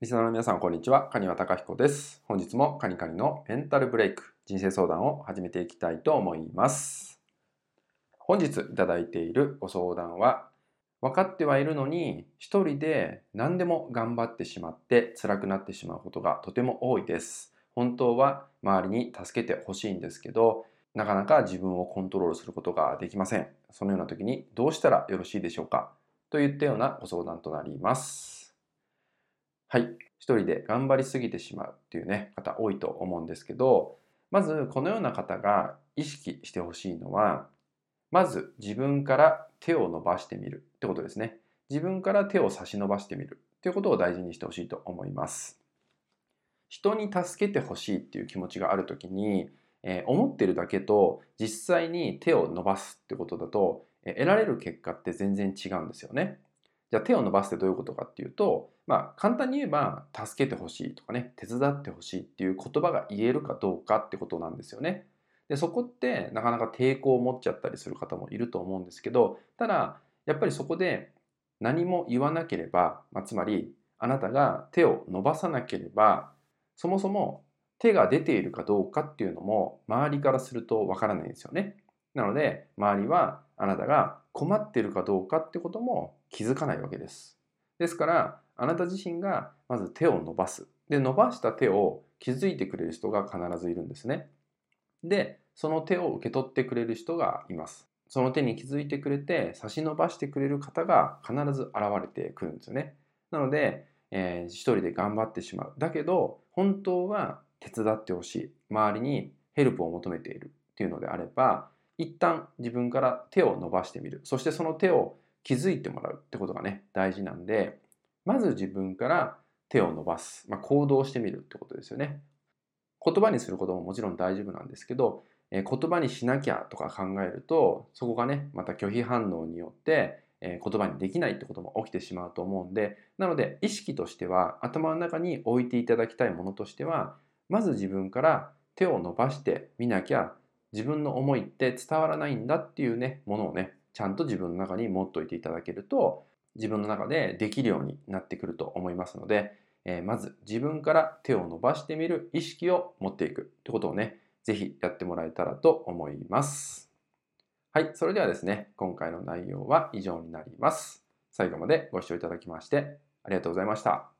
リスナーの皆さん、こんにちは。カニワタカヒコです。本日もカニカニのメンタルブレイク、人生相談を始めていきたいと思います。本日いただいているご相談は、分かってはいるのに、一人で何でも頑張ってしまって辛くなってしまうことがとても多いです。本当は周りに助けてほしいんですけど、なかなか自分をコントロールすることができません。そのような時にどうしたらよろしいでしょうかといったようなご相談となります。はい。一人で頑張りすぎてしまうっていうね、方多いと思うんですけど、まずこのような方が意識してほしいのは、まず自分から手を伸ばしてみるってことですね。自分から手を差し伸ばしてみるっていうことを大事にしてほしいと思います。人に助けてほしいっていう気持ちがあるときに、えー思ってるだけと実際に手を伸ばすってことだと、え得られる結果って全然違うんですよね。じゃあ手を伸ばすってどういうことかっていうと、まあ簡単に言えば助けてほしいとかね、手伝ってほしいっていう言葉が言えるかどうかってことなんですよね。で、そこってなかなか抵抗を持っちゃったりする方もいると思うんですけど、ただやっぱりそこで何も言わなければ、まあ、つまりあなたが手を伸ばさなければ、そもそも手が出ているかどうかっていうのも周りからするとわからないんですよね。なので周りはあなたが困っているかどうかってことも気づかないわけです。ですからあなた自身がまず手を伸ばす。で伸ばした手を気づいてくれる人が必ずいるんですね。でその手を受け取ってくれる人がいます。その手に気づいてくれて差し伸ばしてくれる方が必ず現れてくるんですよね。なので、えー一人で頑張ってしまう。だけど本当は手伝ってほしい。周りにヘルプを求めているっていうのであれば一旦自分から手を伸ばしてみる。そしてその手を気づいてもらうってことがね、大事なんで、まず自分から手を伸ばす。まあ、行動してみるってことですよね。言葉にすることももちろん大丈夫なんですけど、えー言葉にしなきゃとか考えると、そこがね、また拒否反応によって、えー言葉にできないってことも起きてしまうと思うんで、なので意識としては、頭の中に置いていただきたいものとしては、まず自分から手を伸ばしてみなきゃ自分の思いって伝わらないんだっていうねものをねちゃんと自分の中に持っといていただけると自分の中でできるようになってくると思いますので、えーまず自分から手を伸ばしてみる意識を持っていくってことをねぜひやってもらえたらと思います。はいそれではですね今回の内容は以上になります。最後までご視聴いただきましてありがとうございました。